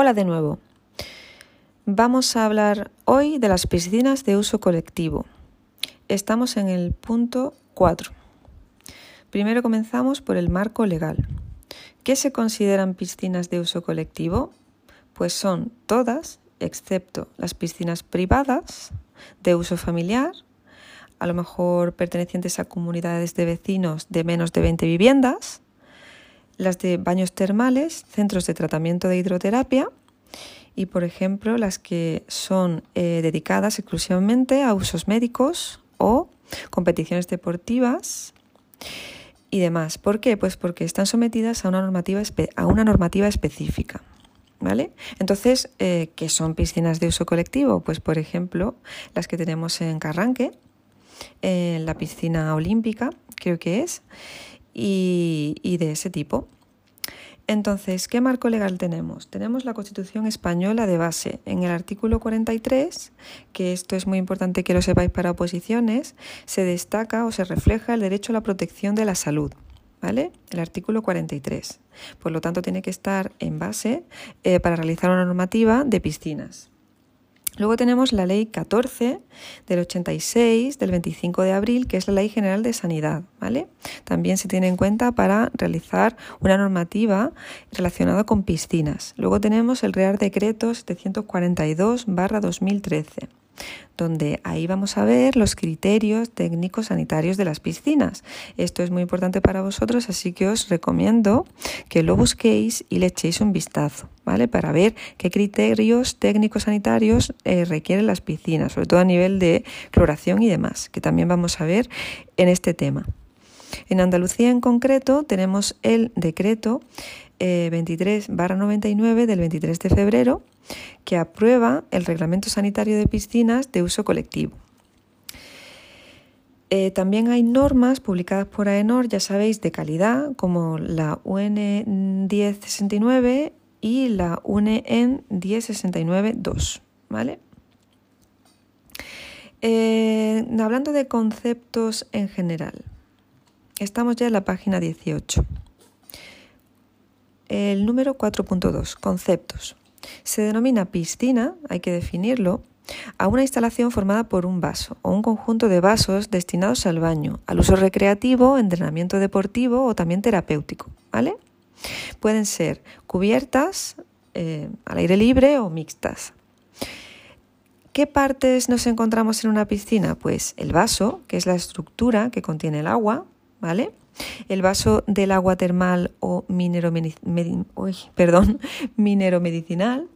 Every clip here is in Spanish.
Hola de nuevo. Vamos a hablar hoy de las piscinas de uso colectivo. Estamos en el punto 4. Primero comenzamos por el marco legal. ¿Qué se consideran piscinas de uso colectivo? Pues son todas, excepto las piscinas privadas de uso familiar, a lo mejor pertenecientes a comunidades de vecinos de menos de 20 viviendas, las de baños termales, centros de tratamiento de hidroterapia y, por ejemplo, las que son eh, dedicadas exclusivamente a usos médicos o competiciones deportivas y demás. ¿Por qué? Pues porque están sometidas a una normativa, a una normativa específica. ¿Vale? Entonces, eh, ¿qué son piscinas de uso colectivo? Pues, por ejemplo, las que tenemos en Carranque, en la piscina olímpica, creo que es, y, de ese tipo. Entonces, ¿qué marco legal tenemos? Tenemos la Constitución española de base. En el artículo 43, que esto es muy importante que lo sepáis para oposiciones, se destaca o se refleja el derecho a la protección de la salud. ¿Vale? El artículo 43. Por lo tanto, tiene que estar en base eh, para realizar una normativa de piscinas. Luego tenemos la Ley 14 del 86 del 25 de abril, que es la Ley General de Sanidad, ¿vale? También se tiene en cuenta para realizar una normativa relacionada con piscinas. Luego tenemos el Real Decreto 742/2013 donde ahí vamos a ver los criterios técnicos sanitarios de las piscinas. Esto es muy importante para vosotros, así que os recomiendo que lo busquéis y le echéis un vistazo, ¿vale? Para ver qué criterios técnicos sanitarios eh, requieren las piscinas, sobre todo a nivel de cloración y demás, que también vamos a ver en este tema. En Andalucía en concreto tenemos el decreto 23-99 eh, del 23 de febrero que aprueba el Reglamento Sanitario de Piscinas de uso colectivo. Eh, también hay normas publicadas por AENOR, ya sabéis, de calidad, como la UN 1069 y la UN 1069-2. ¿vale? Eh, hablando de conceptos en general, estamos ya en la página 18. El número 4.2, conceptos. Se denomina piscina, hay que definirlo, a una instalación formada por un vaso o un conjunto de vasos destinados al baño, al uso recreativo, entrenamiento deportivo o también terapéutico. ¿vale? Pueden ser cubiertas, eh, al aire libre o mixtas. ¿Qué partes nos encontramos en una piscina? Pues el vaso, que es la estructura que contiene el agua, ¿vale? El vaso del agua termal o minero, perdón, minero medicinal,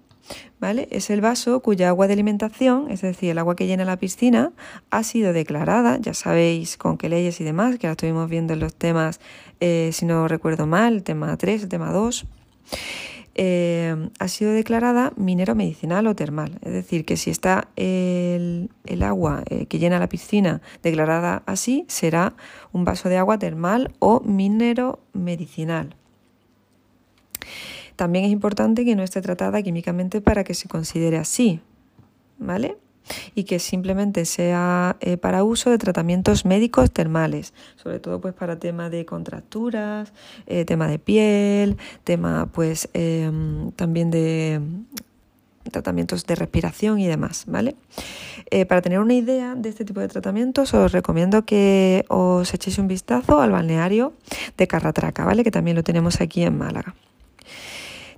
¿vale? Es el vaso cuya agua de alimentación, es decir, el agua que llena la piscina, ha sido declarada, ya sabéis con qué leyes y demás, que la estuvimos viendo en los temas, eh, si no recuerdo mal, tema 3, el tema 2. Eh, ha sido declarada minero medicinal o termal. Es decir, que si está el, agua eh, que llena la piscina declarada así, será un vaso de agua termal o minero medicinal. También es importante que no esté tratada químicamente para que se considere así. ¿Vale? Y que simplemente sea eh, para uso de tratamientos médicos termales, sobre todo pues para tema de contracturas, eh, tema de piel, tema pues em, también de tratamientos de respiración y demás, ¿vale? Eh, para tener una idea de este tipo de tratamientos os recomiendo que os echéis un vistazo al balneario de Carratraca, ¿vale? Que también lo tenemos aquí en Málaga.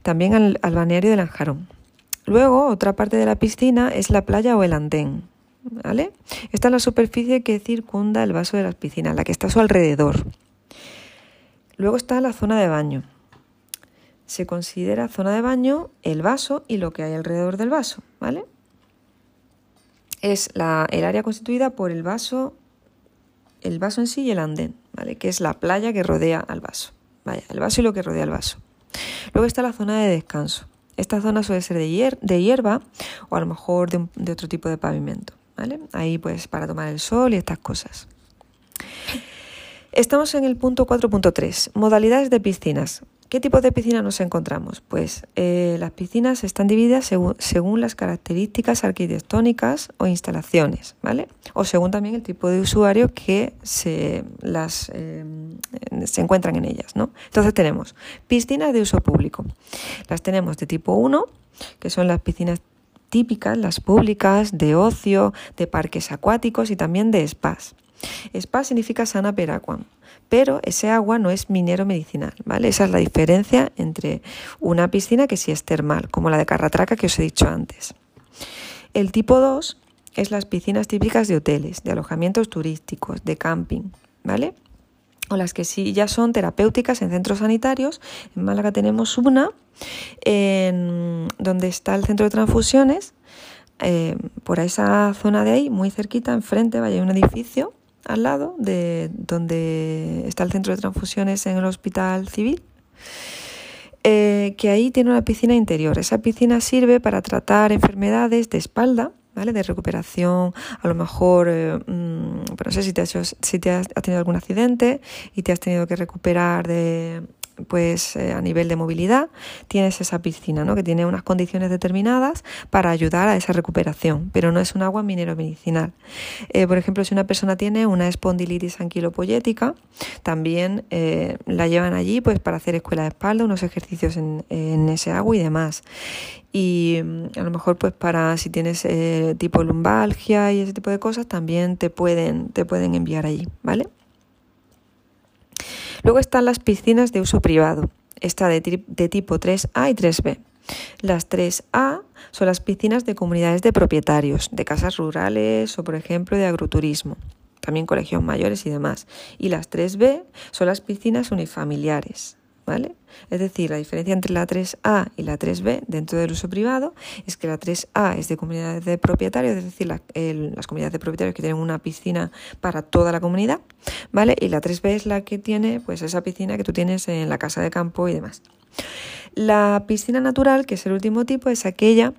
También al, al balneario de Lanjarón. Luego, otra parte de la piscina es la playa o el andén. ¿vale? Esta es la superficie que circunda el vaso de la piscina, la que está a su alrededor. La está la zona de baño. Se considera zona de baño el vaso y lo que hay alrededor del vaso, ¿vale? Es la, el área constituida por el vaso, el vaso en sí y el andén, ¿vale? Que es la playa que rodea al vaso. Vaya, el vaso y lo que rodea al vaso. Luego está la zona de descanso. Esta zona suele ser de, hierba o a lo mejor de, otro tipo de pavimento. ¿vale? Ahí pues para tomar el sol y estas cosas. Estamos en el punto 4.3, modalidades de piscinas. ¿Qué tipo de piscina nos encontramos? Pues eh, las piscinas están divididas según, las características arquitectónicas o instalaciones, ¿vale? O según también el tipo de usuario que se, las, eh, se encuentran en ellas, ¿no? Entonces tenemos piscinas de uso público. Las tenemos de tipo 1, que son las piscinas típicas, las públicas, de ocio, de parques acuáticos y también de spas. Spa significa sana per aquam, pero ese agua no es minero medicinal, ¿vale? Esa es la diferencia entre una piscina que sí es termal, como la de Carratraca que os he dicho antes. El tipo 2 es las piscinas típicas de hoteles, de alojamientos turísticos, de camping, ¿vale? O las que sí ya son terapéuticas en centros sanitarios. En Málaga tenemos una en donde está el centro de transfusiones. Eh, por esa zona de ahí, muy cerquita, enfrente, vaya un edificio al lado de donde está el centro de transfusiones en el hospital civil. Eh, que ahí tiene una piscina interior. Esa piscina sirve para tratar enfermedades de espalda, ¿vale? De recuperación, a lo mejor, eh, mm, no sé si te, has, si te has tenido algún accidente y te has tenido que recuperar de pues eh, a nivel de movilidad tienes esa piscina, ¿no? que tiene unas condiciones determinadas para ayudar a esa recuperación, pero no es un agua minero medicinal. Eh, por ejemplo, si una persona tiene una espondilitis anquilopoyética, también eh, la llevan allí pues para hacer escuela de espalda, unos ejercicios en, en ese agua y demás. Y mm, a lo mejor pues para si tienes tipo lumbalgia y ese tipo de cosas, también te pueden, te pueden enviar allí, ¿vale? Luego están las piscinas de uso privado, esta de, tipo 3A y 3B. Las 3A son las piscinas de comunidades de propietarios, de casas rurales o, por ejemplo, de agroturismo, también colegios mayores y demás. Y las 3B son las piscinas unifamiliares, ¿vale? Es decir, la diferencia entre la 3A y la 3B dentro del uso privado es que la 3A es de comunidades de propietarios, es decir, las comunidades de propietarios que tienen una piscina para toda la comunidad, ¿vale? Y la 3B es la que tiene pues esa piscina que tú tienes en la casa de campo y demás. La piscina natural, que es el último tipo, es aquella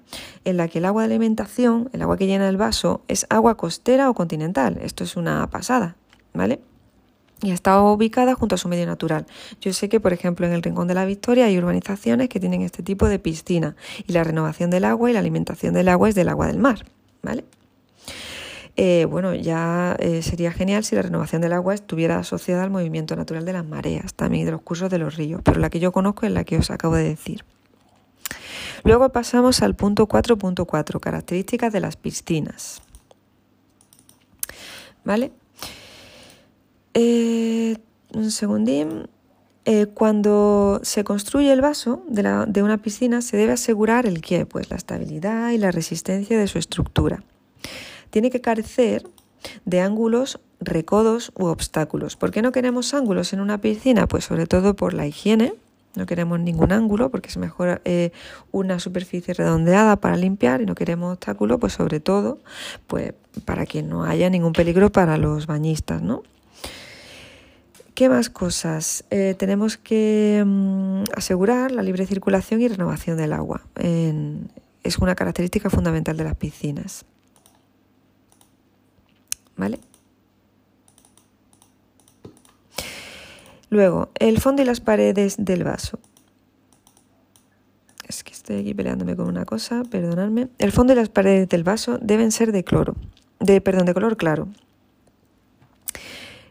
en la que el agua de alimentación, el agua que llena el vaso, es agua costera o continental. Esto es una pasada, ¿vale? Y está ubicada junto a su medio natural. Yo sé que, por ejemplo, en el Rincón de la Victoria hay urbanizaciones que tienen este tipo de piscina y la renovación del agua y la alimentación del agua es del agua del mar, ¿vale? Eh, bueno, ya eh, sería genial si la renovación del agua estuviera asociada al movimiento natural de las mareas, también de los cursos de los ríos, pero la que yo conozco es la que os acabo de decir. Luego pasamos al punto 4.4, características de las piscinas. ¿Vale? Eh, un segundín. Eh, cuando se construye el vaso de, una piscina se debe asegurar el qué, pues la estabilidad y la resistencia de su estructura. Tiene que carecer de ángulos, recodos u obstáculos. ¿Por qué no queremos ángulos en una piscina? Pues sobre todo por la higiene. No queremos ningún ángulo porque es mejor eh, una superficie redondeada para limpiar y no queremos obstáculos, pues sobre todo pues para que no haya ningún peligro para los bañistas, ¿no? ¿Qué más cosas? Eh, tenemos que mm, asegurar la libre circulación y renovación del agua. es una característica fundamental de las piscinas. ¿Vale? Luego, el fondo y las paredes del vaso. Es que estoy aquí peleándome con una cosa, perdonadme. El fondo y las paredes del vaso deben ser de cloro, de perdón, de color claro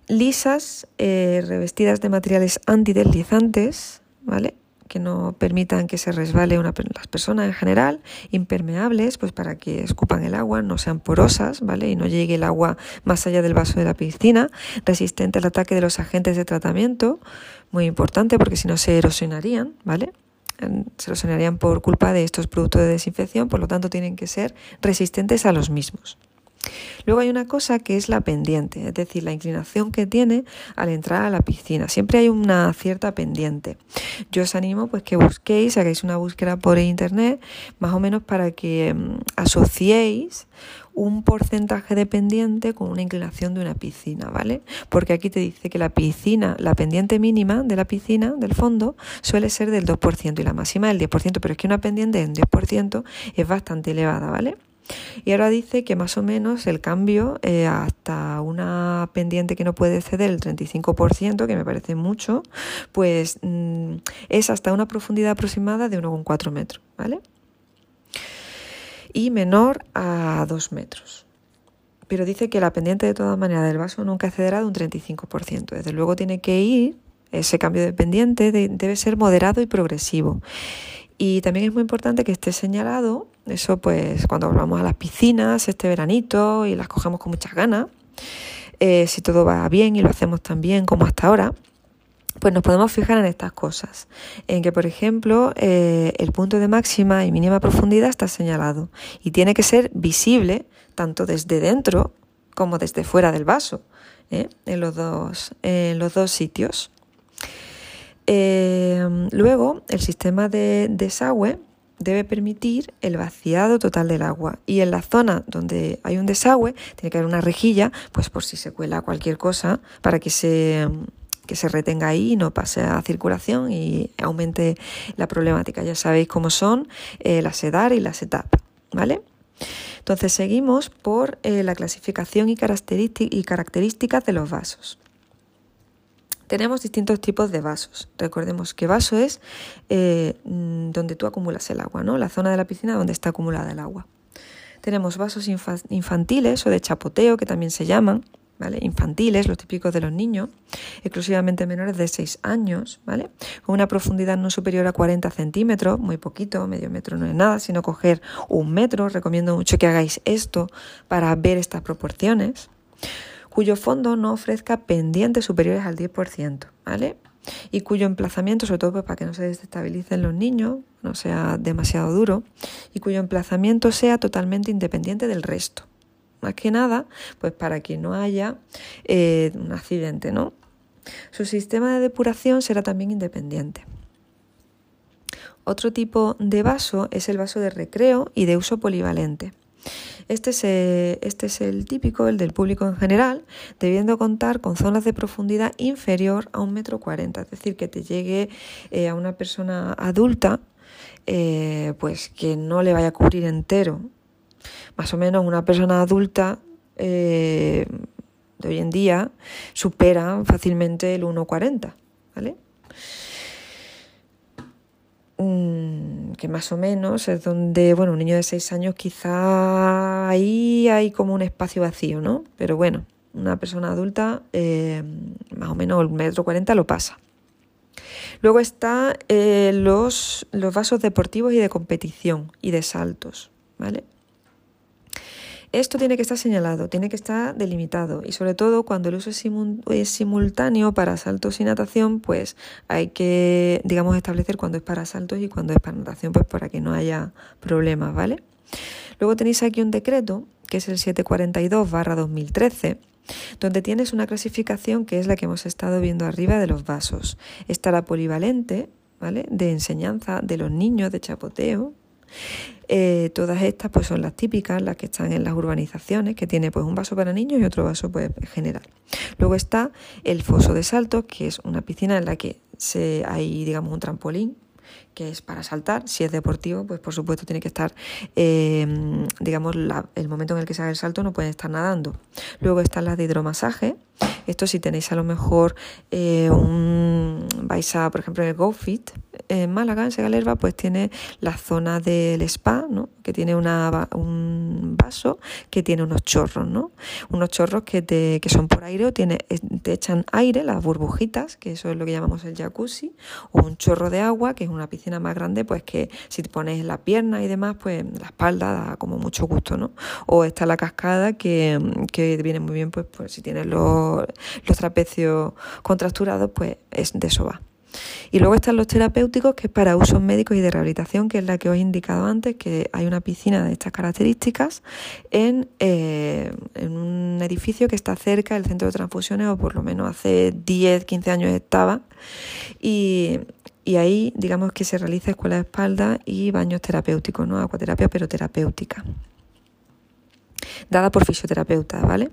lisas, eh, revestidas de materiales antideslizantes, ¿vale? que no permitan que se resbale una, las personas en general, impermeables, pues para que escupan el agua, no sean porosas, ¿vale? Y no llegue el agua más allá del vaso de la piscina, resistente al ataque de los agentes de tratamiento, muy importante porque si no se erosionarían, ¿vale? Se erosionarían por culpa de estos productos de desinfección, por lo tanto tienen que ser resistentes a los mismos. Luego hay una cosa que es la pendiente, es decir, la inclinación que tiene al entrar a la piscina. Siempre hay una cierta pendiente. Yo os animo pues que busquéis, hagáis una búsqueda por internet, más o menos para que mm, asociéis un porcentaje de pendiente con una inclinación de una piscina, ¿vale? Porque aquí te dice que la piscina, la pendiente mínima de la piscina, del fondo, suele ser del 2% y la máxima del 10%, pero es que una pendiente del 10% es bastante elevada, ¿vale? Y ahora dice que más o menos el cambio eh, hasta una pendiente que no puede ceder el 35%, que me parece mucho, pues mm, es hasta una profundidad aproximada de 1,4 metros, ¿vale? Y menor a 2 metros. Pero dice que la pendiente de todas maneras del vaso nunca cederá de un 35%. Desde luego tiene que ir, ese cambio de pendiente debe ser moderado y progresivo Y también es muy importante que esté señalado, eso pues cuando vamos a las piscinas este veranito y las cogemos con muchas ganas, eh, si todo va bien y lo hacemos tan bien como hasta ahora, pues nos podemos fijar en estas cosas, en que por ejemplo eh, el punto de máxima y mínima profundidad está señalado y tiene que ser visible tanto desde dentro como desde fuera del vaso, ¿eh? en, los dos, en los dos sitios. Luego, el sistema de desagüe debe permitir el vaciado total del agua y en la zona donde hay un desagüe tiene que haber una rejilla, pues por si se cuela cualquier cosa, para que se que se retenga ahí y no pase a circulación y aumente la problemática. Ya sabéis cómo son eh, la y la SETAP, ¿vale? Entonces seguimos por eh, la clasificación y, y características de los vasos. Tenemos distintos tipos de vasos. Recordemos que vaso es eh, mm, donde tú acumulas el agua, ¿no? La zona de la piscina donde está acumulada el agua. Tenemos vasos infantiles o de chapoteo, que también se llaman, infantiles, los típicos de los niños, exclusivamente menores de 6 años, ¿vale? con una profundidad no superior a 40 centímetros, muy poquito, medio metro no es nada, sino coger un metro, recomiendo mucho que hagáis esto para ver estas proporciones, cuyo fondo no ofrezca pendientes superiores al 10%, ¿vale? y cuyo emplazamiento, sobre todo pues, para que no se desestabilicen los niños, no sea demasiado duro, y cuyo emplazamiento sea totalmente independiente del resto más que nada, pues para que no haya eh, un accidente, ¿no? Su sistema de depuración será también independiente. Otro tipo de vaso es el vaso de recreo y de uso polivalente. Este es, eh, este es, el típico, el del público en general, debiendo contar con zonas de profundidad inferior a un metro cuarenta, es decir, que te llegue eh, a una persona adulta, pues que no le vaya a cubrir entero más o menos una persona adulta eh, de hoy en día supera fácilmente el 1,40, ¿vale? Mm, que más o menos es donde, bueno, un niño de 6 años quizá ahí hay como un espacio vacío, ¿no? Pero bueno, una persona adulta eh, más o menos el metro 40 lo pasa. Luego están eh, los, los vasos deportivos y de competición y de saltos, ¿vale? Esto tiene que estar señalado, tiene que estar delimitado y sobre todo cuando el uso es, simultáneo para saltos y natación, pues hay que, digamos, establecer cuándo es para saltos y cuándo es para natación, pues para que no haya problemas, ¿vale? Luego tenéis aquí un decreto, que es el 742-2013, donde tienes una clasificación que es la que hemos estado viendo arriba de los vasos. Está la polivalente, ¿vale? De enseñanza de los niños de chapoteo, eh, todas estas pues son las típicas, las que están en las urbanizaciones, que tiene pues un vaso para niños y otro vaso pues general. Luego está el foso de saltos, que es una piscina en la que se, hay digamos un trampolín que es para saltar. Si es deportivo, pues por supuesto tiene que estar, eh, digamos, el momento en el que se haga el salto no pueden estar nadando. Luego están las de hidromasaje. Esto si tenéis a lo mejor eh, un, vais a, por ejemplo, en el GoFit, en Málaga, en Segalerba, pues tiene la zona del spa, ¿no? que tiene una, un vaso que tiene unos chorros, ¿no? unos chorros que, te, que son por aire o tiene, te echan aire, las burbujitas, que eso es lo que llamamos el jacuzzi, o un chorro de agua, que es una piscina más grande, pues que si te pones la pierna y demás, pues la espalda da como mucho gusto, ¿no? O está la cascada que, viene muy bien, pues, pues si tienes los, los trapecios contracturados, pues es de eso va. Y luego están los terapéuticos, que es para usos médicos y de rehabilitación, que es la que os he indicado antes, que hay una piscina de estas características en, eh, en un edificio que está cerca del centro de transfusiones, o por lo menos hace 10, 15 años estaba. Y, y ahí, digamos que se realiza escuela de espalda y baños terapéuticos, ¿no? Acuaterapia, pero terapéutica. Dada por fisioterapeuta, ¿vale?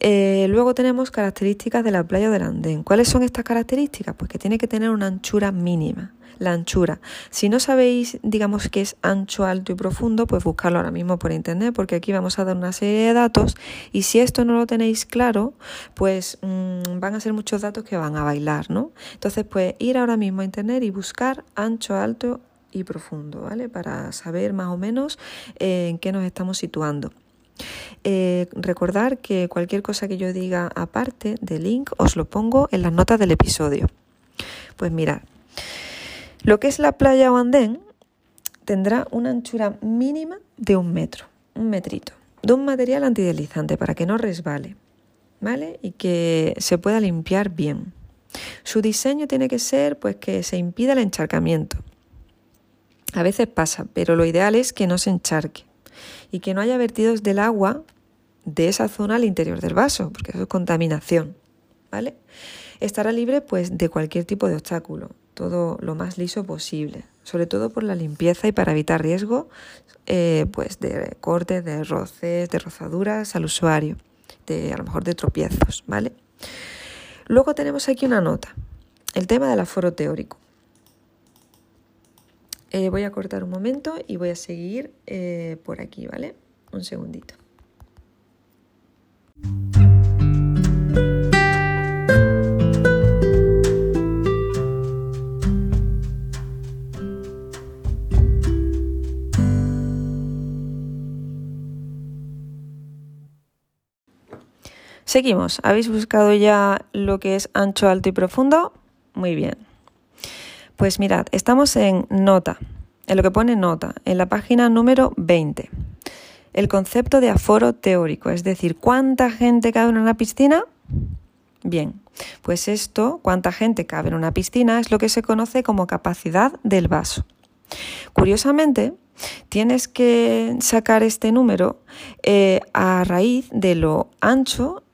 Eh, luego tenemos características de la playa del andén. ¿Cuáles son estas características? Pues que tiene que tener una anchura mínima. La anchura. Si no sabéis, digamos, qué es ancho, alto y profundo, pues buscarlo ahora mismo por internet, porque aquí vamos a dar una serie de datos. Y si esto no lo tenéis claro, pues mm, van a ser muchos datos que van a bailar, ¿no? Entonces, pues ir ahora mismo a internet y buscar ancho, alto y profundo, ¿vale? Para saber más o menos eh, en qué nos estamos situando. Eh, recordar que cualquier cosa que yo diga aparte de link os lo pongo en las notas del episodio. Pues mirad, lo que es la playa o andén tendrá una anchura mínima de un metro, un metrito, de un material antideslizante para que no resbale, ¿vale? Y que se pueda limpiar bien. Su diseño tiene que ser pues que se impida el encharcamiento. A veces pasa, pero lo ideal es que no se encharque y que no haya vertidos del agua de esa zona al interior del vaso, porque eso es contaminación, ¿vale? Estará libre pues de cualquier tipo de obstáculo, todo lo más liso posible, sobre todo por la limpieza y para evitar riesgo eh, pues de cortes, de roces, de rozaduras al usuario, de a lo mejor de tropiezos, ¿vale? Luego tenemos aquí una nota, el tema del aforo teórico. Eh, voy a cortar un momento y voy a seguir eh, por aquí, ¿vale? Un segundito. Seguimos. ¿Habéis buscado ya lo que es ancho, alto y profundo? Muy bien. Pues mirad, estamos en nota, en lo que pone nota, en la página número 20. El concepto de aforo teórico, es decir, ¿cuánta gente cabe en una piscina? Bien, pues esto, cuánta gente cabe en una piscina, es lo que se conoce como capacidad del vaso. Curiosamente, tienes que sacar este número eh, a raíz de lo ancho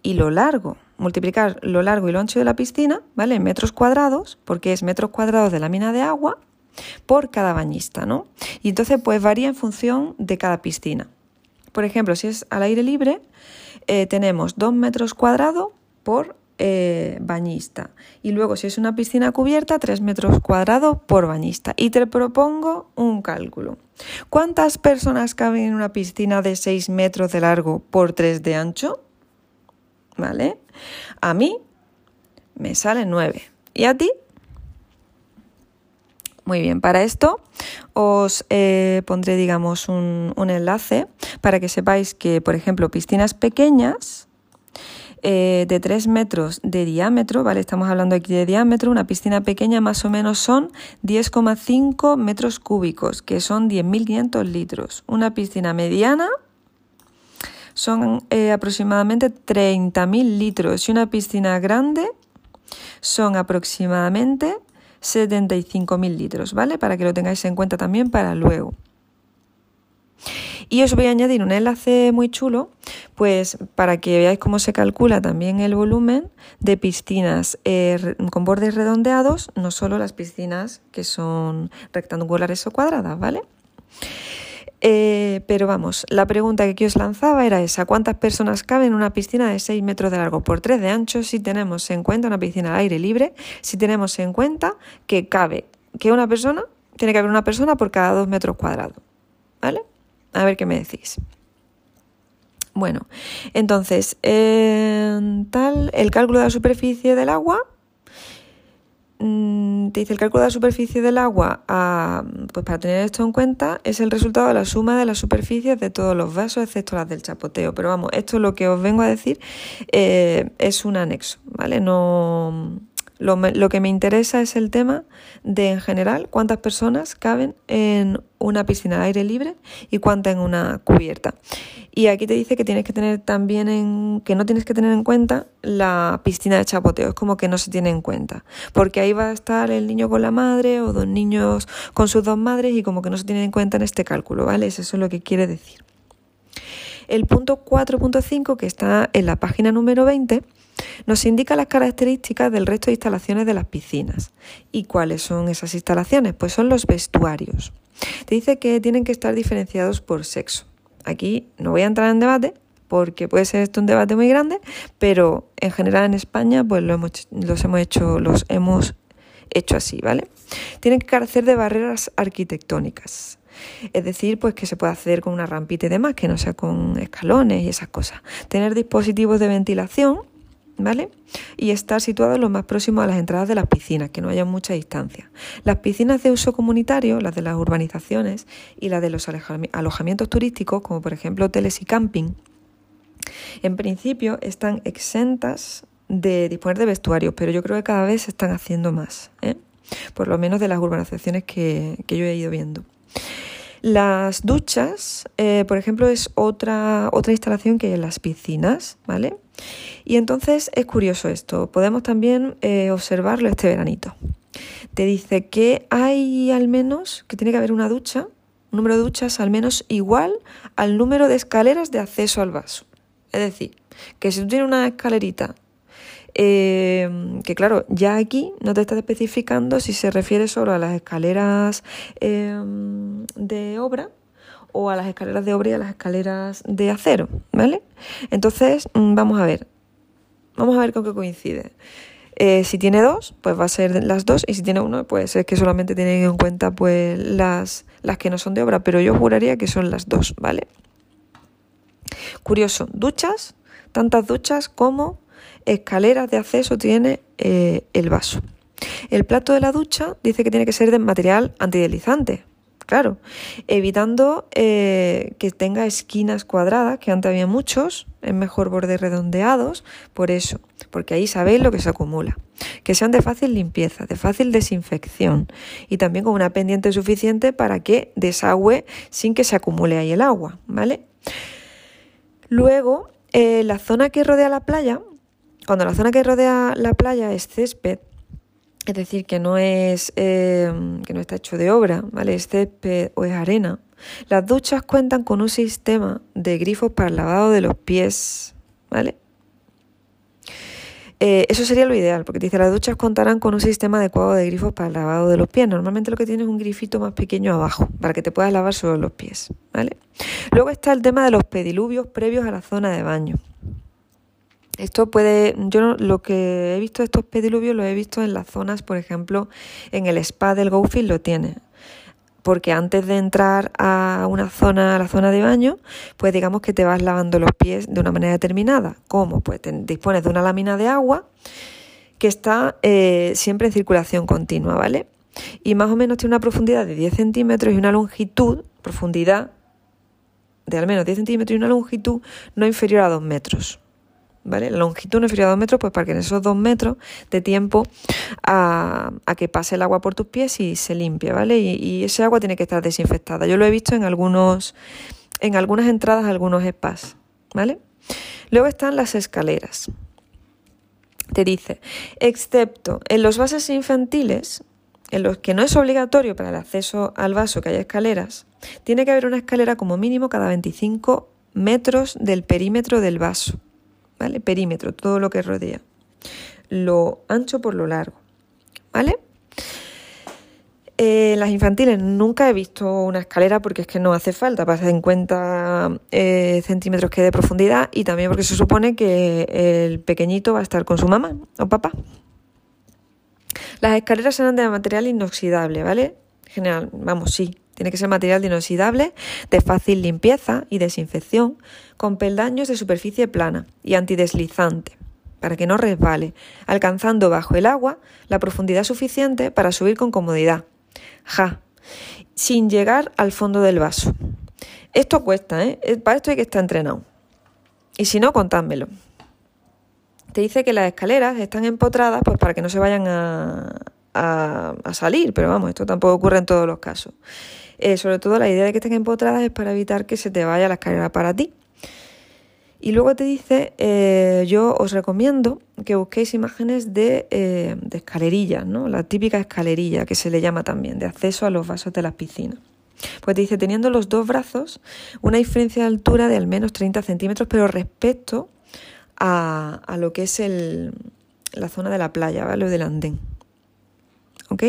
y lo largo. Multiplicar lo largo y lo ancho de la piscina, ¿vale? En metros cuadrados, porque es metros cuadrados de lámina de agua por cada bañista, ¿no? Y entonces pues varía en función de cada piscina. Por ejemplo, si es al aire libre, eh, tenemos 2 metros cuadrados por eh, bañista. Y luego, si es una piscina cubierta, 3 metros cuadrados por bañista. Y te propongo un cálculo. ¿Cuántas personas caben en una piscina de 6 metros de largo por 3 de ancho? ¿Vale? A mí me sale 9. ¿Y a ti? Muy bien, para esto os eh, pondré, digamos, un, enlace para que sepáis que, por ejemplo, piscinas pequeñas eh, de 3 metros de diámetro, ¿vale? Estamos hablando aquí de diámetro, una piscina pequeña más o menos son 10,5 metros cúbicos, que son 10.500 litros. Una piscina mediana son eh, aproximadamente 30.000 litros y una piscina grande son aproximadamente 75.000 litros, ¿vale? Para que lo tengáis en cuenta también para luego. Y os voy a añadir un enlace muy chulo, pues para que veáis cómo se calcula también el volumen de piscinas eh, con bordes redondeados, no solo las piscinas que son rectangulares o cuadradas, ¿vale? Eh, pero vamos, la pregunta que os lanzaba era esa, ¿cuántas personas caben en una piscina de 6 metros de largo por 3 de ancho si tenemos en cuenta una piscina al aire libre, si tenemos en cuenta que cabe, que una persona, tiene que haber una persona por cada 2 metros cuadrados? ¿Vale? A ver qué me decís. Bueno, entonces, tal, el cálculo de la superficie del agua te dice el cálculo de la superficie del agua, pues para tener esto en cuenta, es el resultado de la suma de las superficies de todos los vasos, excepto las del chapoteo. Pero vamos, esto lo que os vengo a decir eh, es un anexo, ¿vale? No lo, que me interesa es el tema de, en general, cuántas personas caben en una piscina de aire libre y cuántas en una cubierta. Y aquí te dice que tienes que tener también en, que no tienes que tener en cuenta la piscina de chapoteo, es como que no se tiene en cuenta, porque ahí va a estar el niño con la madre o dos niños con sus dos madres y como que no se tiene en cuenta en este cálculo, ¿vale? Eso es lo que quiere decir. El punto 4.5, que está en la página número 20, nos indica las características del resto de instalaciones de las piscinas. ¿Y cuáles son esas instalaciones? Pues son los vestuarios. Te dice que tienen que estar diferenciados por sexo. Aquí no voy a entrar en debate porque puede ser esto un debate muy grande, pero en general en España pues lo hemos, los hemos hecho, los hemos hecho así, ¿vale? Tienen que carecer de barreras arquitectónicas. Es decir, pues que se pueda acceder con una rampita y demás, que no sea con escalones y esas cosas. Tener dispositivos de ventilación ¿vale? Y estar situado lo más próximo a las entradas de las piscinas, que no haya mucha distancia. Las piscinas de uso comunitario, las de las urbanizaciones y las de los alojamientos turísticos, como por ejemplo hoteles y camping, en principio están exentas de disponer de vestuarios, pero yo creo que cada vez se están haciendo más, ¿eh? por lo menos de las urbanizaciones que yo he ido viendo. Las duchas, eh, por ejemplo, es otra, otra instalación que hay en las piscinas, ¿vale? Y entonces es curioso esto, podemos también eh, observarlo este veranito. Te dice que hay al menos, que tiene que haber una ducha, un número de duchas al menos igual al número de escaleras de acceso al vaso. Es decir, que si tú tienes una escalerita eh, que claro, ya aquí no te está especificando si se refiere solo a las escaleras eh, de obra o a las escaleras de obra y a las escaleras de acero, ¿vale? Entonces, mm, vamos a ver, vamos a ver con qué coincide. Eh, si tiene dos, pues va a ser las dos, y si tiene uno, pues es que solamente tienen en cuenta pues las, las que no son de obra, pero yo juraría que son las dos, ¿vale? Curioso, duchas, tantas duchas como escaleras de acceso tiene eh, el vaso. El plato de la ducha dice que tiene que ser de material antideslizante, claro, evitando eh, que tenga esquinas cuadradas, que antes había muchos, es mejor bordes redondeados, por eso, porque ahí sabéis lo que se acumula. Que sean de fácil limpieza, de fácil desinfección y también con una pendiente suficiente para que desagüe sin que se acumule ahí el agua, ¿vale? Luego, eh, la zona que rodea la playa cuando la zona que rodea la playa es césped, es decir, que no es eh, que no está hecho de obra, ¿vale? Es césped o es arena. Las duchas cuentan con un sistema de grifos para el lavado de los pies, ¿vale? Eh, eso sería lo ideal, porque dice las duchas contarán con un sistema adecuado de grifos para el lavado de los pies. Normalmente lo que tiene es un grifito más pequeño abajo, para que te puedas lavar solo los pies, ¿vale? Luego está el tema de los pediluvios previos a la zona de baño. Esto puede, yo lo que he visto estos pediluvios lo he visto en las zonas, por ejemplo, en el spa del GoFit lo tiene. Porque antes de entrar a una zona, a la zona de baño, pues digamos que te vas lavando los pies de una manera determinada. ¿Cómo? Pues te dispones de una lámina de agua que está eh, siempre en circulación continua, ¿vale? Y más o menos tiene una profundidad de 10 centímetros y una longitud, profundidad de al menos 10 centímetros y una longitud no inferior a 2 metros. ¿Vale? Longitud no inferior a dos metros, pues para que en esos dos metros de tiempo a, que pase el agua por tus pies y se limpie, ¿vale? Y, ese agua tiene que estar desinfectada. Yo lo he visto en algunos, en algunas entradas, algunos spas, ¿vale? Luego están las escaleras. Te dice, excepto en los vasos infantiles, en los que no es obligatorio para el acceso al vaso que haya escaleras, tiene que haber una escalera como mínimo cada 25 metros del perímetro del vaso. ¿Vale? Perímetro, todo lo que rodea. Lo ancho por lo largo, ¿vale? En las infantiles nunca he visto una escalera porque es que no hace falta para 50 eh, centímetros que de profundidad y también porque se supone que el pequeñito va a estar con su mamá o papá. Las escaleras serán de material inoxidable, ¿vale? General, vamos, sí, tiene que ser material inoxidable, de fácil limpieza y desinfección, con peldaños de superficie plana y antideslizante, para que no resbale, alcanzando bajo el agua la profundidad suficiente para subir con comodidad. Ja, sin llegar al fondo del vaso. Esto cuesta, ¿eh? Para esto hay que estar entrenado. Y si no, contádmelo. Te dice que las escaleras están empotradas pues para que no se vayan a, a salir, pero vamos, esto tampoco ocurre en todos los casos. Eh, sobre todo la idea de que estén empotradas es para evitar que se te vaya la escalera para ti. Y luego te dice, eh, yo os recomiendo que busquéis imágenes de, eh, de escalerillas, ¿no? la típica escalerilla que se le llama también, de acceso a los vasos de las piscinas. Pues te dice, teniendo los dos brazos, una diferencia de altura de al menos 30 centímetros, pero respecto a, lo que es la zona de la playa, ¿vale? O del andén. ¿Ok?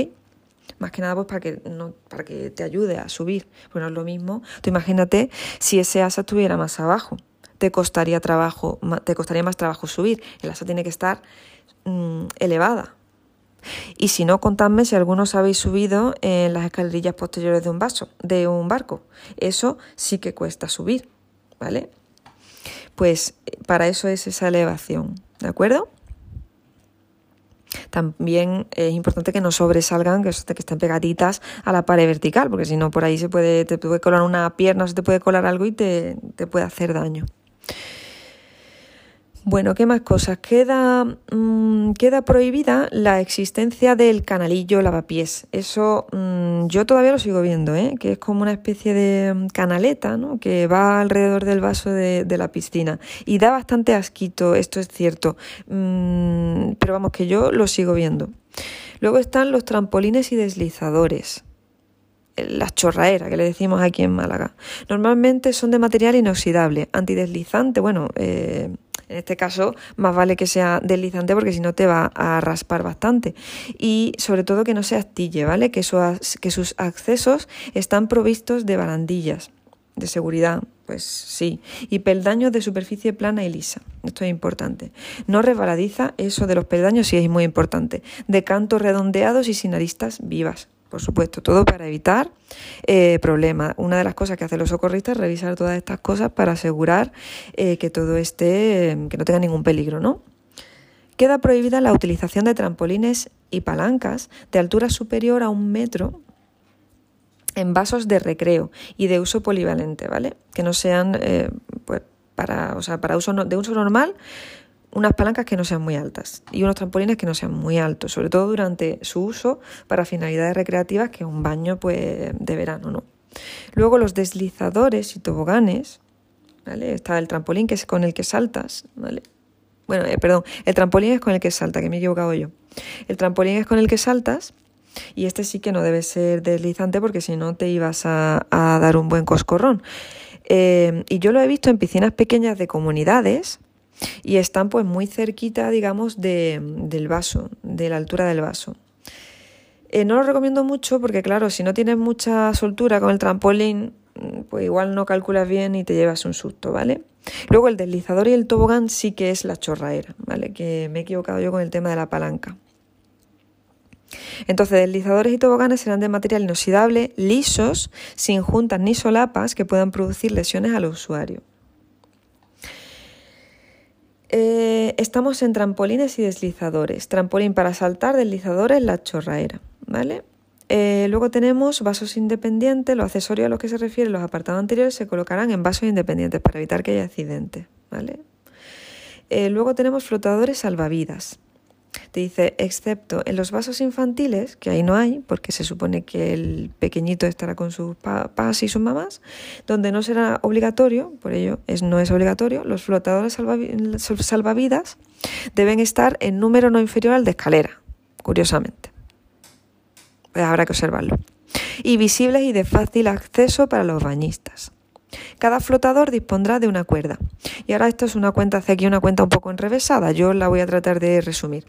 Más que nada pues para que, no, para que te ayude a subir. Bueno, es lo mismo. Tú imagínate si ese asa estuviera más abajo. Te costaría, trabajo, te costaría más trabajo subir. El asa tiene que estar mm, elevada. Y si no, contadme si algunos habéis subido en las escalerillas posteriores de un de un barco. Eso sí que cuesta subir, ¿vale? Pues eh, para eso es esa elevación, ¿de acuerdo? También es importante que no sobresalgan, que, que estén pegaditas a la pared vertical, porque si no por ahí se puede, te puede colar una pierna o se te puede colar algo y te, puede hacer daño. Bueno, ¿qué más cosas? Queda, mm, queda prohibida la existencia del canalillo lavapiés. Eso mm, yo todavía lo sigo viendo, ¿eh? que es como una especie de mm, canaleta ¿no? que va alrededor del vaso de, la piscina. Y da bastante asquito, esto es cierto. pero vamos, que yo lo sigo viendo. Luego están los trampolines y deslizadores las chorraeras que le decimos aquí en Málaga. Normalmente son de material inoxidable, antideslizante, bueno, eh, en este caso, más vale que sea deslizante porque si no te va a raspar bastante. Y sobre todo que no se astille, ¿vale? Que, que sus accesos están provistos de barandillas de seguridad, pues sí. Y peldaños de superficie plana y lisa. Esto es importante. No resbaladiza, eso de los peldaños sí es muy importante. De cantos redondeados y sin aristas vivas por supuesto, todo para evitar eh, problemas. Una de las cosas que hacen los socorristas es revisar todas estas cosas para asegurar eh, que todo esté, em, que no tenga ningún peligro, ¿no? Queda prohibida la utilización de trampolines y palancas de altura superior a un metro en vasos de recreo y de uso polivalente, ¿vale? Que no sean eh, pues para, o sea, para uso de uso normal, unas palancas que no sean muy altas y unos trampolines que no sean muy altos, sobre todo durante su uso para finalidades recreativas, que es un baño pues, de verano, ¿no? Luego los deslizadores y toboganes, ¿vale? Está el trampolín que es con el que saltas, ¿vale? Bueno, eh, perdón, el trampolín es con el que salta, que me he equivocado yo. El trampolín es con el que saltas y este sí que no debe ser deslizante porque si no te ibas a, dar un buen coscorrón. Eh, y yo lo he visto en piscinas pequeñas de comunidades, y están pues muy cerquita, digamos, de, del vaso, de la altura del vaso. Eh, no lo recomiendo mucho porque, claro, si no tienes mucha soltura con el trampolín, pues igual no calculas bien y te llevas un susto, ¿vale? Luego el deslizador y el tobogán sí que es la chorraera, ¿vale? Que me he equivocado yo con el tema de la palanca. Entonces, deslizadores y toboganes serán de material inoxidable, lisos, sin juntas ni solapas que puedan producir lesiones al usuario. Eh, estamos en trampolines y deslizadores. Trampolín para saltar, deslizadores, la chorraera. ¿Vale? Eh, luego tenemos vasos independientes. Los accesorios a los que se refieren los apartados anteriores se colocarán en vasos independientes para evitar que haya accidentes. ¿Vale? Eh, luego tenemos flotadores salvavidas. Te dice, excepto en los vasos infantiles, que ahí no hay, porque se supone que el pequeñito estará con sus papás y sus mamás, donde no será obligatorio, por ello es, no es obligatorio, los flotadores salvavidas deben estar en número no inferior al de escalera, curiosamente. Pues habrá que observarlo. Y visibles y de fácil acceso para los bañistas. Cada flotador dispondrá de una cuerda. Y ahora esto es una cuenta, hace aquí una cuenta un poco enrevesada, yo la voy a tratar de resumir.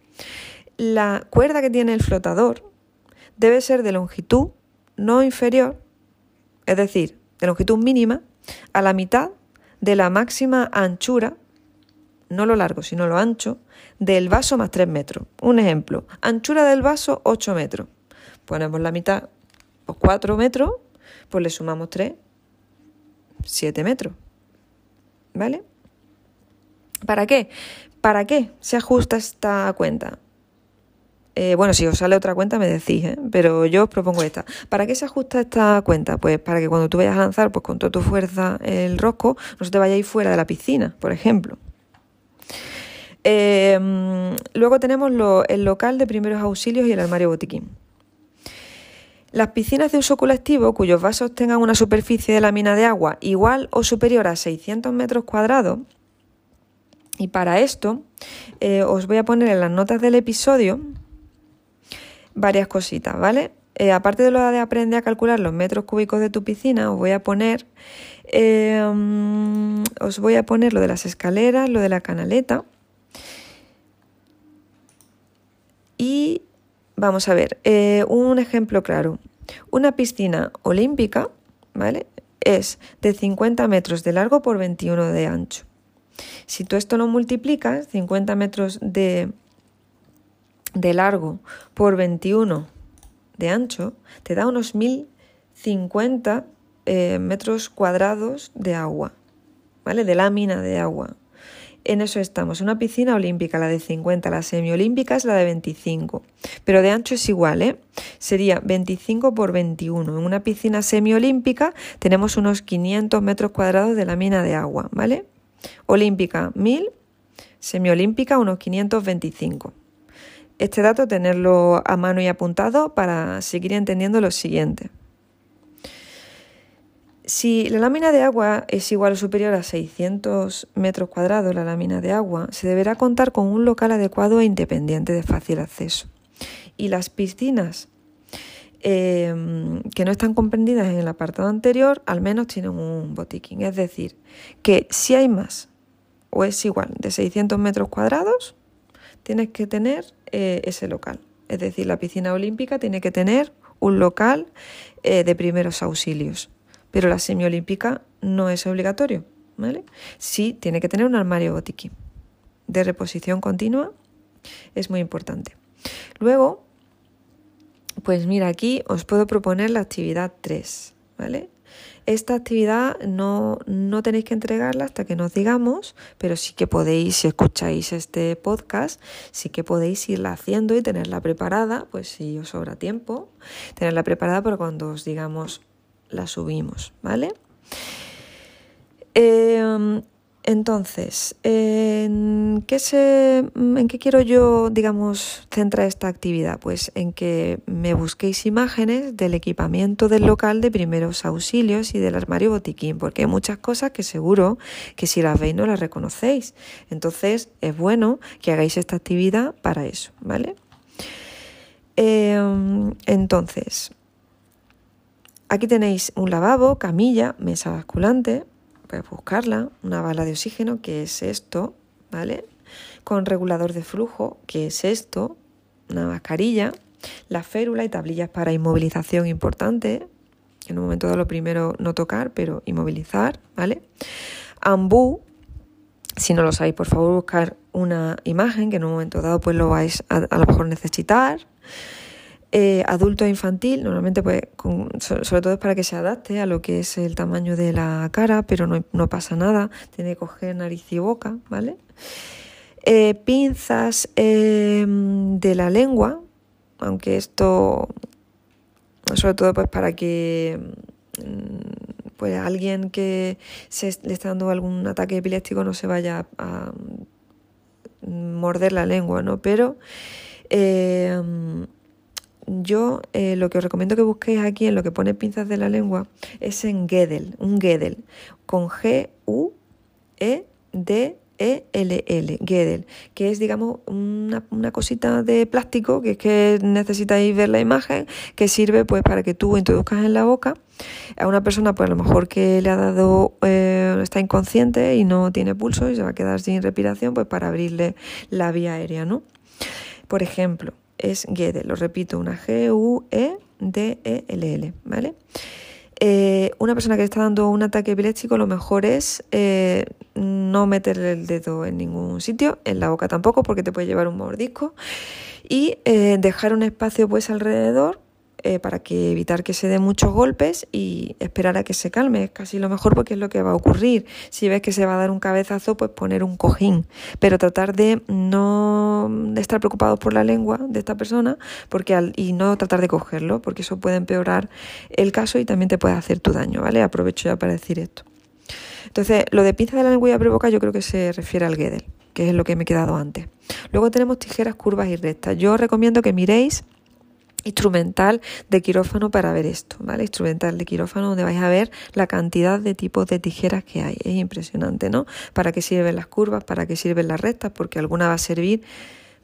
La cuerda que tiene el flotador debe ser de longitud no inferior, es decir, de longitud mínima, a la mitad de la máxima anchura, no lo largo, sino lo ancho, del vaso más 3 metros. Un ejemplo, anchura del vaso 8 metros. Ponemos la mitad, pues 4 metros, pues le sumamos 3, 7 metros. ¿Vale? ¿Para qué? ¿Para qué se ajusta esta cuenta? Eh, bueno, si os sale otra cuenta me decís, ¿eh? pero yo os propongo esta. ¿Para qué se ajusta esta cuenta? Pues para que cuando tú vayas a lanzar pues con toda tu fuerza el rosco, no se te vaya a ir fuera de la piscina, por ejemplo. Eh, luego tenemos el local de primeros auxilios y el armario botiquín. Las piscinas de uso colectivo cuyos vasos tengan una superficie de lámina de agua igual o superior a 600 metros cuadrados, y para esto eh, os voy a poner en las notas del episodio varias cositas, ¿vale? Eh, aparte de lo de aprender a calcular los metros cúbicos de tu piscina, os voy a poner eh, os voy a poner lo de las escaleras, lo de la canaleta. Y Vamos a ver, eh, un ejemplo claro. Una piscina olímpica, ¿vale? Es de 50 metros de largo por 21 de ancho. Si tú esto lo multiplicas, 50 metros de, de largo por 21 de ancho, te da unos 1050 eh, metros cuadrados de agua, ¿vale? De lámina de agua. En eso estamos. Una piscina olímpica, la de 50, la semiolímpica es la de 25. Pero de ancho es igual, ¿eh? Sería 25 por 21. En una piscina semiolímpica tenemos unos 500 metros cuadrados de lámina de agua, ¿vale? Olímpica 1000, Semiolímpica unos 525. Este dato tenerlo a mano y apuntado para seguir entendiendo lo siguiente. Si la lámina de agua es igual o superior a 600 metros cuadrados, la lámina de agua, se deberá contar con un local adecuado e independiente de fácil acceso. Y las piscinas em, que no están comprendidas en el apartado anterior, al menos tienen un botiquín. Es decir, que si hay más o es igual de 600 metros cuadrados, tienes que tener eh, ese local. Es decir, la piscina olímpica tiene que tener un local eh, de primeros auxilios pero la semiolímpica no es obligatorio, ¿vale? Sí tiene que tener un armario botiquín de reposición continua, es muy importante. Luego, pues mira, aquí os puedo proponer la actividad 3, ¿vale? Esta actividad no, no, tenéis que entregarla hasta que nos digamos, pero sí que podéis, si escucháis este podcast, sí que podéis irla haciendo y tenerla preparada, pues si os sobra tiempo, tenerla preparada para cuando os digamos la subimos, ¿vale? Em, entonces, ¿en qué, ¿en qué quiero yo, digamos, centrar esta actividad? Pues en que me busquéis imágenes del equipamiento del local de primeros auxilios y del armario botiquín, porque hay muchas cosas que seguro que si las veis no las reconocéis. Entonces, es bueno que hagáis esta actividad para eso, ¿vale? Em, entonces, Aquí tenéis un lavabo, camilla, mesa basculante, puedes buscarla, una bala de oxígeno, que es esto, ¿vale? Con regulador de flujo, que es esto, una mascarilla, la férula y tablillas para inmovilización importante, en un momento dado lo primero no tocar, pero inmovilizar, ¿vale? Ambú, si no lo sabéis, por favor buscar una imagen que en un momento dado pues lo vais a, a lo mejor necesitar. Eh, adulto e infantil, normalmente pues sobre todo es para que se adapte a lo que es el tamaño de la cara, pero no, pasa nada, tiene que coger nariz y boca, ¿vale? Eh, pinzas em, de la lengua, aunque esto sobre todo pues para que mm, pues alguien que se le está dando algún ataque epiléptico no se vaya a, morder la lengua, ¿no? Pero em, yo eh, lo que os recomiendo que busquéis aquí en lo que pone pinzas de la lengua es en Gedel, un Gedel, con G-U-E-D-E-L-L, Gedel, que es, digamos, una, una, cosita de plástico que es que necesitáis ver la imagen, que sirve pues para que tú introduzcas en la boca a una persona, pues a lo mejor que le ha dado, eh, está inconsciente y no tiene pulso y se va a quedar sin respiración, pues para abrirle la vía aérea, ¿no? Por ejemplo, es Gedel, lo repito, una G-U-E-D-E-L-L, ¿vale? Eh, una persona que está dando un ataque epiléptico, lo mejor es eh, no meterle el dedo en ningún sitio, en la boca tampoco, porque te puede llevar un mordisco, y eh, dejar un espacio pues alrededor eh, para que evitar que se dé muchos golpes y esperar a que se calme. Es casi lo mejor porque es lo que va a ocurrir. Si ves que se va a dar un cabezazo, pues poner un cojín. Pero tratar de no estar preocupados por la lengua de esta persona porque y no tratar de cogerlo, porque eso puede empeorar el caso y también te puede hacer tu daño, ¿vale? Aprovecho ya para decir esto. Entonces, lo de pinza de la lengua provoca yo creo que se refiere al Gedel, que es lo que me he quedado antes. Luego tenemos tijeras curvas y rectas. Yo os recomiendo que miréis instrumental de quirófano para ver esto, ¿vale? Instrumental de quirófano donde vais a ver la cantidad de tipos de tijeras que hay. Es impresionante, ¿no? ¿Para qué sirven las curvas? ¿Para qué sirven las rectas? Porque alguna va a servir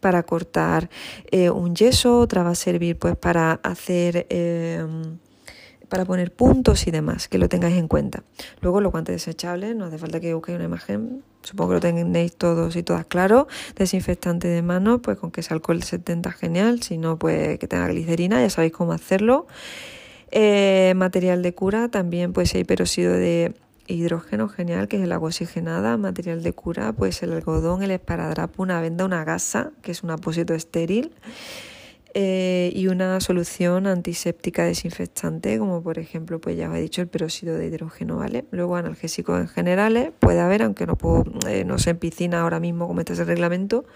para cortar eh, un yeso, otra va a servir pues para hacer... Eh, para poner puntos y demás, que lo tengáis en cuenta. Luego los guantes desechables, no hace falta que busquéis una imagen, supongo que lo tenéis todos y todas claro. Desinfectante de manos, pues con que sea alcohol 70 genial, si no, pues que tenga glicerina, ya sabéis cómo hacerlo. Eh, material de cura, también pues hay peróxido de hidrógeno genial, que es el agua oxigenada, material de cura, pues el algodón, el esparadrapo, una venda, una gasa, que es un apósito estéril. Eh, y una solución antiséptica desinfectante, como por ejemplo, pues ya os he dicho, el peróxido de hidrógeno, ¿vale? Luego analgésicos en general puede haber, aunque no, puedo, eh, no sé en piscina ahora mismo como está ese reglamento,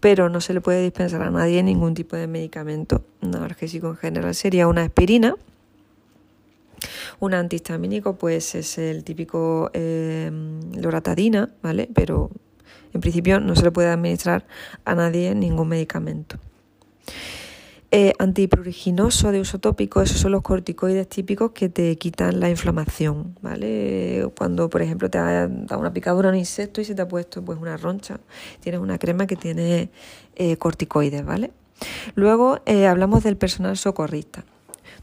pero no se le puede dispensar a nadie ningún tipo de medicamento. Un analgésico en general sería una aspirina. Un antihistamínico, pues es el típico eh, loratadina, ¿vale? Pero En principio no se le puede administrar a nadie ningún medicamento. Eh, antipruriginoso de uso tópico, esos son los corticoides típicos que te quitan la inflamación, ¿vale? Cuando, por ejemplo, te ha dado una picadura un insecto y se te ha puesto pues una roncha, tienes una crema que tiene eh, corticoides, ¿vale? Luego eh, hablamos del personal socorrista.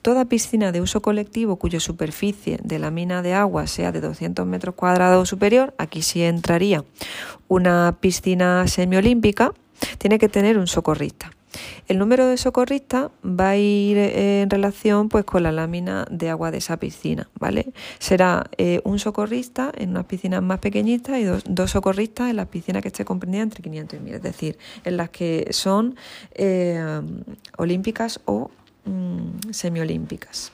Toda piscina de uso colectivo cuya superficie de la mina de agua sea de 200 metros cuadrados o superior, aquí sí entraría una piscina semiolímpica, tiene que tener un socorrista. El número de socorristas va a ir eh, en relación pues con la lámina de agua de esa piscina, ¿vale? Será eh, un socorrista en unas piscinas más pequeñitas y dos, socorristas en las piscinas que esté comprendida entre 500 y 1000, es decir, en las que son eh, olímpicas o mm, semiolímpicas.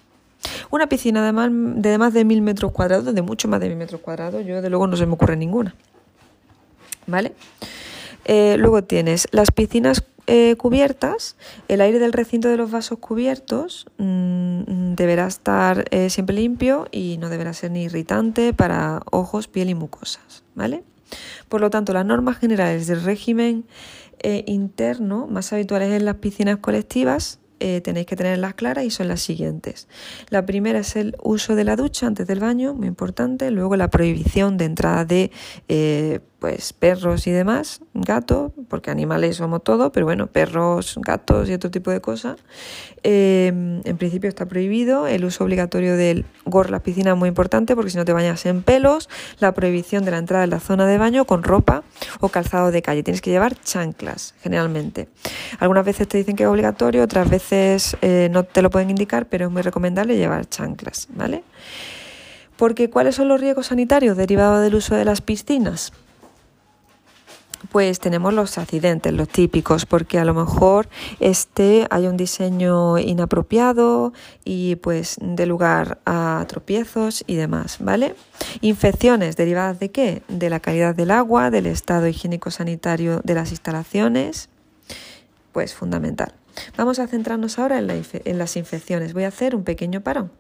Una piscina de más de, más de 1000 metros cuadrados, de mucho más de 1000 metros cuadrados, yo de luego no se me ocurre ninguna, ¿vale? luego tienes las piscinas eh, cubiertas, el aire del recinto de los vasos cubiertos mm, deberá estar eh, siempre limpio y no deberá ser ni irritante para ojos, piel y mucosas, ¿vale? Por lo tanto, las normas generales del régimen eh, interno más habituales en las piscinas colectivas tenéis que tenerlas claras y son las siguientes. La primera es el uso de la ducha antes del baño, muy importante. Luego la prohibición de entrada de pues perros y demás, gatos, porque animales somos todos, pero bueno, perros, gatos y otro tipo de cosas. Em, en principio está prohibido el uso obligatorio del gorro en las piscinas, muy importante, porque si no te bañas en pelos, la prohibición de la entrada en la zona de baño con ropa o calzado de calle. Tienes que llevar chanclas, generalmente. Algunas veces te dicen que es obligatorio, otras veces eh, no te lo pueden indicar, pero es muy recomendable llevar chanclas, ¿vale? Porque ¿cuáles son los riesgos sanitarios derivados del uso de las piscinas? Pues tenemos los accidentes, los típicos, porque a lo mejor este hay un diseño inapropiado y pues de lugar a tropiezos y demás, ¿vale? Infecciones derivadas de qué? De la calidad del agua, del estado higiénico sanitario de las instalaciones, pues fundamental. Vamos a centrarnos ahora en, en las infecciones. Voy a hacer un pequeño parón.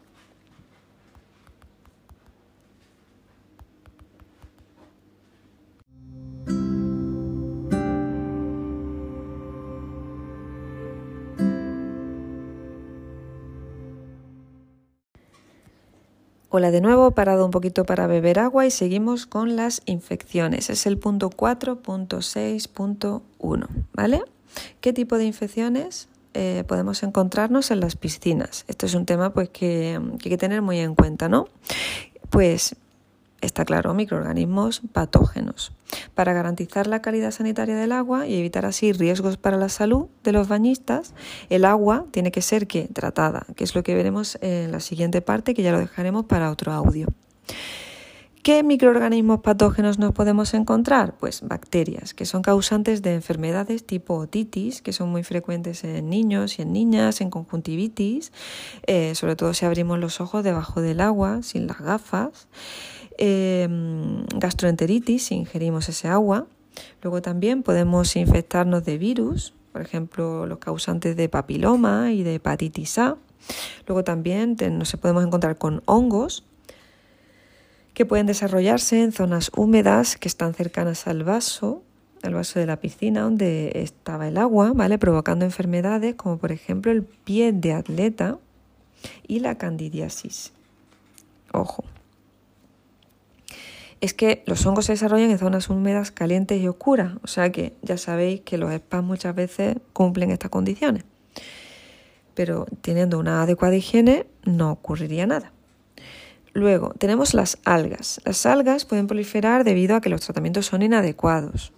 Hola de nuevo, parado un poquito para beber agua y seguimos con las infecciones. Es el punto 4.6.1, ¿vale? ¿Qué tipo de infecciones eh, podemos encontrarnos en las piscinas? Esto es un tema pues, que, que hay que tener muy en cuenta, ¿no? Pues está claro, microorganismos patógenos. Para garantizar la calidad sanitaria del agua y evitar así riesgos para la salud de los bañistas, el agua tiene que ser ¿qué? tratada, que es lo que veremos en la siguiente parte, que ya lo dejaremos para otro audio. ¿Qué microorganismos patógenos nos podemos encontrar? Pues bacterias, que son causantes de enfermedades tipo otitis, que son muy frecuentes en niños y en niñas, en conjuntivitis, eh, sobre todo si abrimos los ojos debajo del agua, sin las gafas. Em, gastroenteritis si ingerimos ese agua. Luego también podemos infectarnos de virus, por ejemplo, los causantes de papiloma y de hepatitis A. Luego también nos podemos encontrar con hongos que pueden desarrollarse en zonas húmedas que están cercanas al vaso, al vaso de la piscina donde estaba el agua, ¿vale? Provocando enfermedades como por ejemplo el pie de atleta y la candidiasis. Ojo es que los hongos se desarrollan en zonas húmedas, calientes y oscuras. O sea que ya sabéis que los spas muchas veces cumplen estas condiciones. Pero teniendo una adecuada higiene no ocurriría nada. Luego, tenemos las algas. Las algas pueden proliferar debido a que los tratamientos son inadecuados.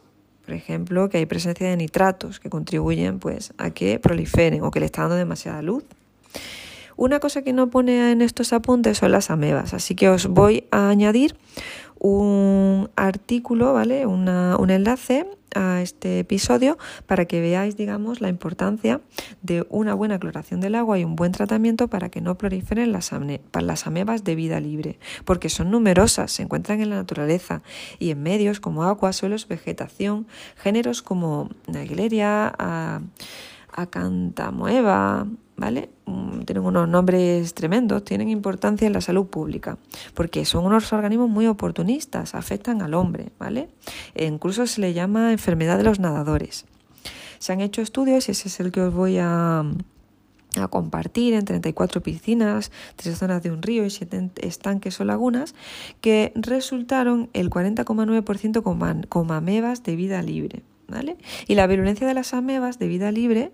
Por ejemplo, que hay presencia de nitratos que contribuyen pues, a que proliferen o que le está dando demasiada luz. Una cosa que no pone en estos apuntes son las amebas, así que os voy a añadir un artículo, ¿vale? un enlace a este episodio para que veáis, digamos, la importancia de una buena cloración del agua y un buen tratamiento para que no proliferen las, las amebas de vida libre, porque son numerosas, se encuentran en la naturaleza y en medios como agua, suelos, vegetación, géneros como Naegleria, Acantamoeba, ¿vale? Mm, tienen unos nombres tremendos, tienen importancia en la salud pública, porque son unos organismos muy oportunistas, afectan al hombre, ¿vale? E incluso se le llama enfermedad de los nadadores. Se han hecho estudios, y ese es el que os voy a, a compartir en 34 piscinas, tres zonas de un río y siete estanques o lagunas, que resultaron el 40,9% con, con amebas de vida libre. ¿Vale? Y la virulencia de las amebas de vida libre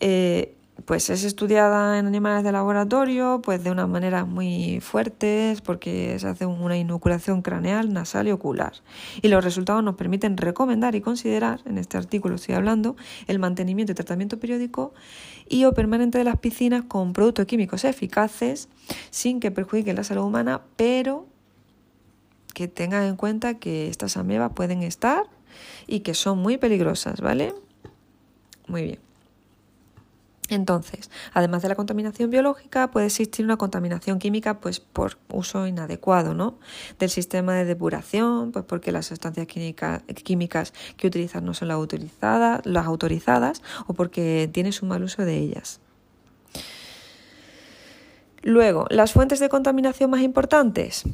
eh, pues es estudiada en animales de laboratorio, pues de una manera muy fuertes, porque se hace una inoculación craneal, nasal y ocular. Y los resultados nos permiten recomendar y considerar, en este artículo estoy hablando, el mantenimiento y tratamiento periódico y o permanente de las piscinas con productos químicos eficaces, sin que perjudiquen la salud humana, pero que tengan en cuenta que estas amebas pueden estar y que son muy peligrosas, ¿vale? Muy bien. Entonces, además de la contaminación biológica, puede existir una contaminación química pues por uso inadecuado, ¿no? Del sistema de depuración, pues porque las sustancias químicas que utilizan no son las autorizadas, las autorizadas o porque tienes un mal uso de ellas. Luego, las fuentes de contaminación más importantes.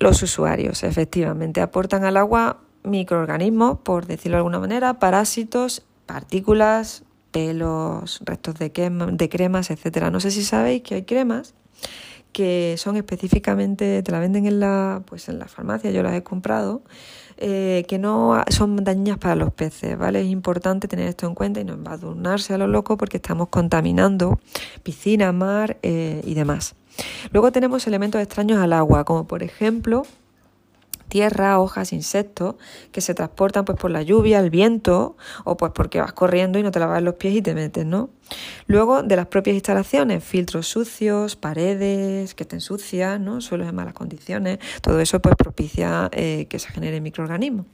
Los usuarios, efectivamente, aportan al agua microorganismos, por decirlo de alguna manera, parásitos, partículas, pelos, restos de, de cremas, etcétera. No sé si sabéis que hay cremas que son específicamente, te la venden en la, pues en la farmacia, yo las he comprado, eh, que no son dañinas para los peces, ¿vale? Es importante tener esto en cuenta y no embadurnarse a lo loco porque estamos contaminando piscina, mar eh, y demás. Luego tenemos elementos extraños al agua, como por ejemplo tierra, hojas, insectos que se transportan pues por la lluvia, el viento o pues porque vas corriendo y no te lavas los pies y te metes, ¿no? Luego de las propias instalaciones, filtros sucios, paredes que estén sucias, ¿no? Suelos en malas condiciones, todo eso pues propicia eh, que se generen microorganismos.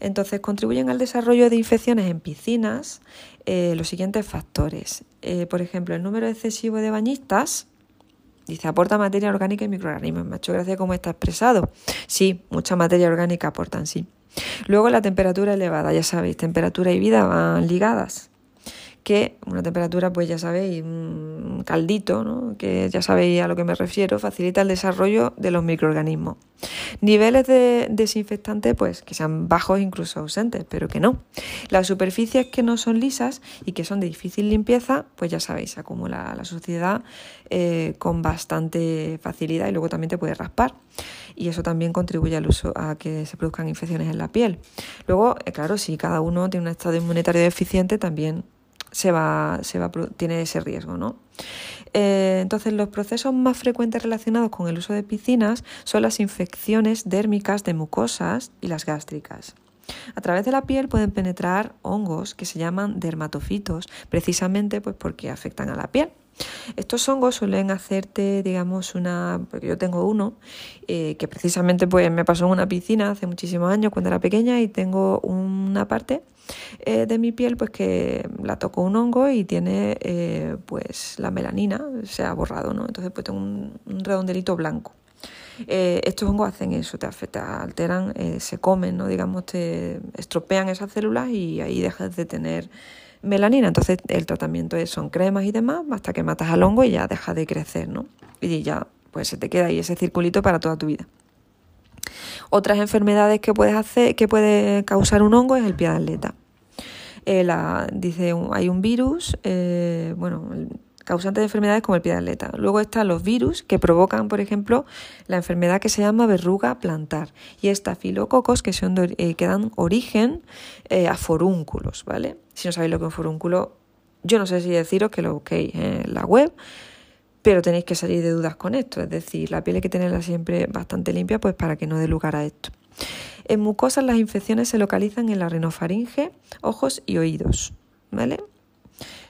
Entonces contribuyen al desarrollo de infecciones en piscinas eh, los siguientes factores. Eh, por ejemplo, el número excesivo de bañistas, Dice, aporta materia orgánica y microorganismos. Me ha hecho gracia cómo está expresado. Sí, mucha materia orgánica aportan, sí. Luego la temperatura elevada, ya sabéis, temperatura y vida van ligadas que una temperatura, pues ya sabéis, un caldito, ¿no? que ya sabéis a lo que me refiero, facilita el desarrollo de los microorganismos. Niveles de desinfectante, pues que sean bajos, incluso ausentes, pero que no. Las superficies que no son lisas y que son de difícil limpieza, pues ya sabéis, acumula la suciedad eh, con bastante facilidad y luego también te puede raspar. Y eso también contribuye al uso a que se produzcan infecciones en la piel. Luego, eh, claro, si cada uno tiene un estado inmunitario deficiente, también se va, se va, tiene ese riesgo. ¿no? Eh, entonces, los procesos más frecuentes relacionados con el uso de piscinas son las infecciones dérmicas de mucosas y las gástricas. A través de la piel pueden penetrar hongos que se llaman dermatofitos, precisamente pues porque afectan a la piel. Estos hongos suelen hacerte, digamos, una, yo tengo uno, eh, que precisamente pues me pasó en una piscina hace muchísimos años cuando era pequeña y tengo una parte eh, de mi piel pues que la tocó un hongo y tiene eh, pues la melanina, se ha borrado, ¿no? Entonces pues tengo un, redondelito blanco. estos hongos hacen eso, te afectan, alteran, se comen, ¿no? digamos, te estropean esas células y ahí dejas de tener melanina. Entonces el tratamiento es, son cremas y demás hasta que matas al hongo y ya deja de crecer, ¿no? Y ya pues se te queda ahí ese circulito para toda tu vida. Otras enfermedades que puedes hacer, que puede causar un hongo es el pie de. Eh, dice, hay un virus, eh, bueno, causante de enfermedades como el pie de atleta. Luego están los virus que provocan, por ejemplo, la enfermedad que se llama verruga plantar y estafilococos que, son eh, que dan origen a forúnculos, ¿vale? Si no sabéis lo que es un forúnculo, yo no sé si deciros que lo busquéis en la web, pero tenéis que salir de dudas con esto. Es decir, la piel hay que tenerla siempre bastante limpia pues para que no dé lugar a esto. En mucosas las infecciones se localizan en la rinofaringe, ojos y oídos. ¿Vale?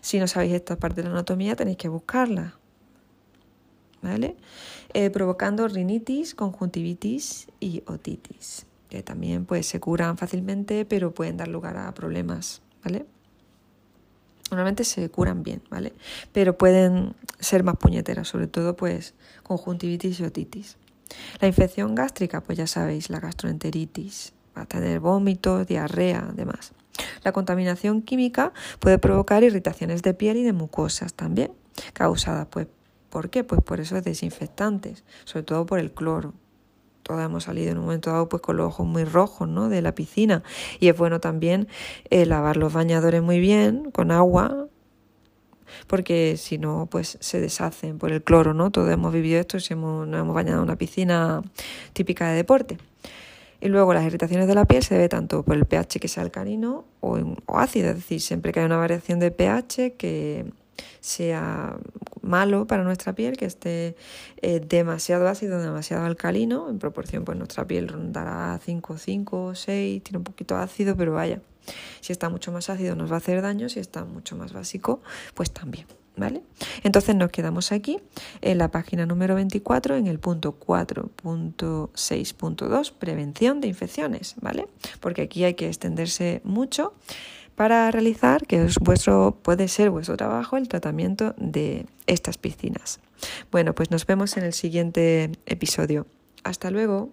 Si no sabéis esta parte de la anatomía tenéis que buscarla. ¿Vale? Eh, provocando rinitis, conjuntivitis y otitis, que también pues, se curan fácilmente, pero pueden dar lugar a problemas. ¿Vale? Normalmente se curan bien, ¿vale? Pero pueden ser más puñeteras, sobre todo pues conjuntivitis y otitis. La infección gástrica, pues ya sabéis, la gastroenteritis, va a tener vómitos, diarrea, demás. La contaminación química puede provocar irritaciones de piel y de mucosas también. causadas, pues, ¿por qué? Pues por esos desinfectantes, sobre todo por el cloro. Todos hemos salido en un momento dado pues con los ojos muy rojos, ¿no? De la piscina. Y es bueno también eh, lavar los bañadores muy bien con agua, porque si no, pues se deshacen por el cloro, ¿no? Todos hemos vivido esto si hemos, nos hemos bañado en una piscina típica de deporte. Y luego las irritaciones de la piel se debe tanto por el pH que sea alcalino o, ácido, es decir, siempre que hay una variación de pH que sea malo para nuestra piel, que esté eh, demasiado ácido, demasiado alcalino, en proporción pues nuestra piel rondará 5, 5, 6, tiene un poquito ácido, pero vaya, si está mucho más ácido nos va a hacer daño, si está mucho más básico, pues también. ¿Vale? Entonces nos quedamos aquí en la página número 24 en el punto 4.6.2 prevención de infecciones, ¿vale? Porque aquí hay que extenderse mucho para realizar, que es vuestro, puede ser vuestro trabajo, el tratamiento de estas piscinas. Bueno, pues nos vemos en el siguiente episodio. Hasta luego.